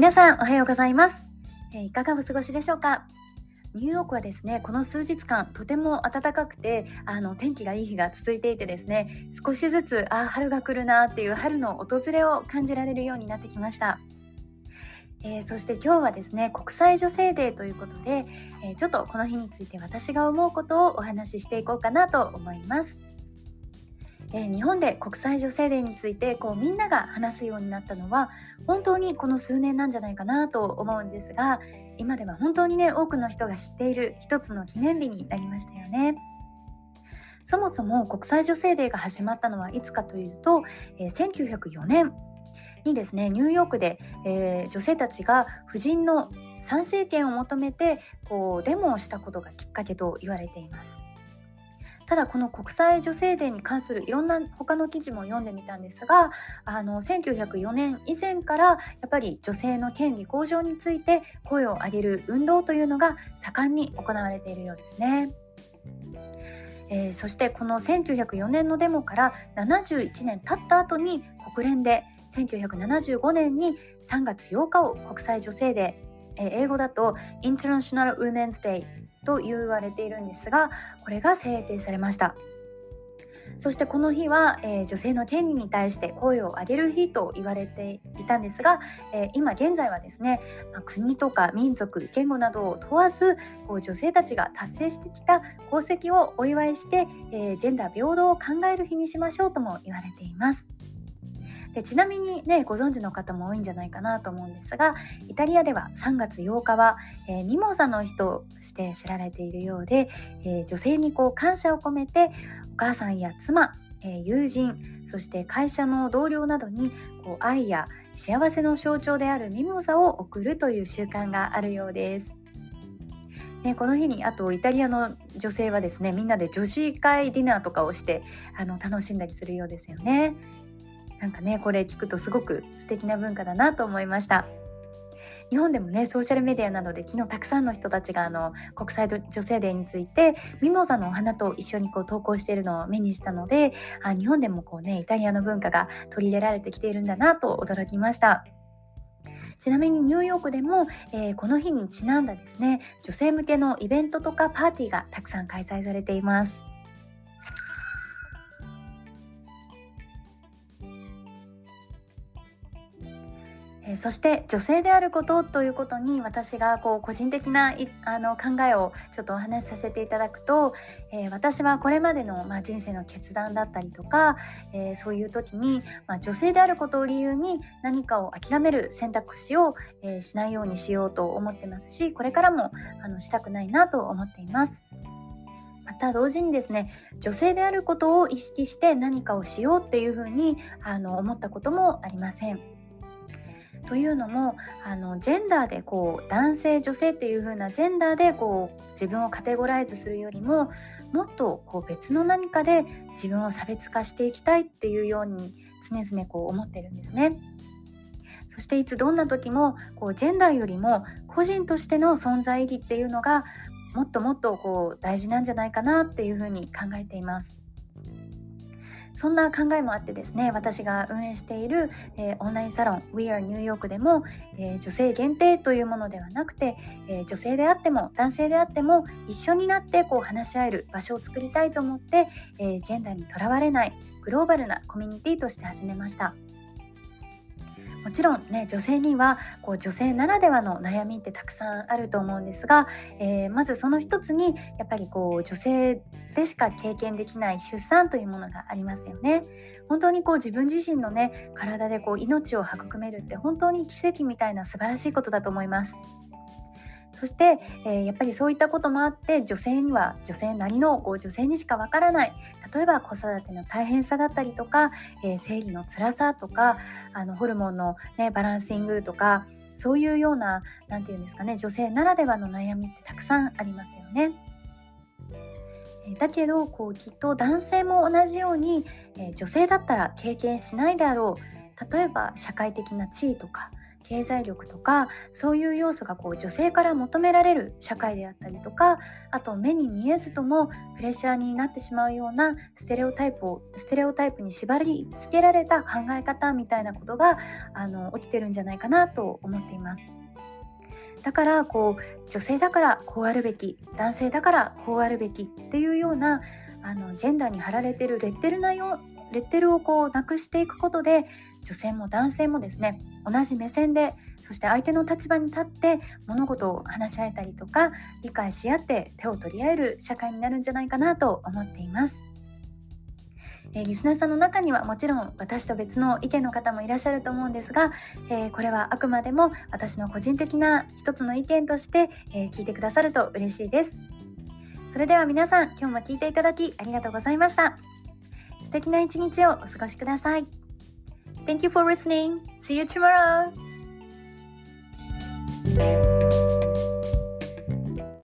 皆さんおはようございます、え、いかがお過ごしでしょうか？ニューヨークはですねこの数日間とても暖かくてあの天気がいい日が続いていてですね少しずつあ春が来るなっていう春の訪れを感じられるようになってきました。えー、そして今日はですね国際女性デーということで、えー、ちょっとこの日について私が思うことをお話ししていこうかなと思います。えー、日本で国際女性デーについてこうみんなが話すようになったのは本当にこの数年なんじゃないかなと思うんですが今では本当にね多くの人が知っている一つの記念日になりましたよね。そもそも国際女性デーが始まったのはいつかというと、えー、1904年にですねニューヨークで、えー、女性たちが婦人の参政権を求めてこうデモをしたことがきっかけと言われています。ただこの国際女性デーに関するいろんな他の記事も読んでみたんですがあの1904年以前からやっぱり女性の権利向上について声を上げる運動というのが盛んに行われているようですね。えー、そしてこの1904年のデモから71年経った後に国連で1975年に3月8日を国際女性デー、えー、英語だと International Women's Day と言われているんですがこれが制定されましたそしてこの日は、えー、女性の権利に対して声を上げる日と言われていたんですが、えー、今現在はですね、まあ、国とか民族言語などを問わずこう女性たちが達成してきた功績をお祝いして、えー、ジェンダー平等を考える日にしましょうとも言われています。でちなみにねご存知の方も多いんじゃないかなと思うんですがイタリアでは3月8日は、えー、ミモザの日として知られているようで、えー、女性にこう感謝を込めてお母さんや妻、えー、友人そして会社の同僚などにこう愛や幸せの象徴であるミモザを贈るという習慣があるようです。ね、この日にあとイタリアの女性はですねみんなで女子会ディナーとかをしてあの楽しんだりするようですよね。なんかねこれ聞くとすごく素敵な文化だなと思いました日本でもねソーシャルメディアなどで昨日たくさんの人たちがあの国際女性デーについてミモザのお花と一緒にこう投稿しているのを目にしたのであ日本でもこうねイタリアの文化が取り入れられてきているんだなと驚きました。ちなみにニューヨークでも、えー、この日にちなんだですね女性向けのイベントとかパーティーがたくさん開催されています。えそして女性であることということに私がこう個人的なあの考えをちょっとお話しさせていただくと、えー、私はこれまでの、まあ、人生の決断だったりとか、えー、そういう時に、まあ、女性であることを理由に何かを諦める選択肢を、えー、しないようにしようと思ってますしこれからもあのしたくないなと思っています。また同時にですね女性であることを意識して何かをしようっていうふうにあの思ったこともありません。というのもあのジェンダーでこう男性女性っていう風なジェンダーでこう自分をカテゴライズするよりももっとこう別の何かで自分を差別化していきたいっていうように常々こう思ってるんですね。そしていつどんな時もこうジェンダーよりも個人としての存在意義っていうのがもっともっとこう大事なんじゃないかなっていうふうに考えています。そんな考えもあってですね私が運営している、えー、オンラインサロン We Are New York でも、えー、女性限定というものではなくて、えー、女性であっても男性であっても一緒になってこう話し合える場所を作りたいと思って、えジェンダーにとらわれないグローバルなコミュニティとして始めました。もちろんね女性にはこう女性ならではの悩みってたくさんあると思うんですが、えー、まずその一つにやっぱりこう女性でしか経験できない出産というものがありますよね。本当にこう自分自身のね体でこう命を育めるって本当に奇跡みたいな素晴らしいことだと思います。そして、えー、やっぱりそういったこともあって女性には女性なりのこう女性にしかわからない例えば子育ての大変さだったりとか、えー、生理の辛さとかあのホルモンの、ね、バランシングとかそういうような何て言うんですかね女性ならではの悩みってたくさんありますよね。だけどこうきっと男性も同じように、え、女性だったら経験しないであろう例えば社会的な地位とか経済力とかそういう要素がこう女性から求められる社会であったりとかあと目に見えずともプレッシャーになってしまうようなステレオタイプをステレオタイプに縛り付けられた考え方みたいなことがあの起きてるんじゃないかなと思っています。だからこう女性だからこうあるべき男性だからこうあるべきっていうようなあのジェンダーに貼られてるレッテルなよレッテルをこうなくしていくことで女性も男性もですね同じ目線でそして相手の立場に立って物事を話し合えたりとか理解し合って手を取り合える社会になるんじゃないかなと思っています。えー、リスナーさんの中にはもちろん私と別の意見の方もいらっしゃると思うんですが、えー、これはあくまでも私の個人的な一つの意見として、え、聞いてくださると嬉しいです。それでは皆さん今日も聞いていただきありがとうございました。素敵な一日をお過ごしください。Thank you for listening. See you tomorrow.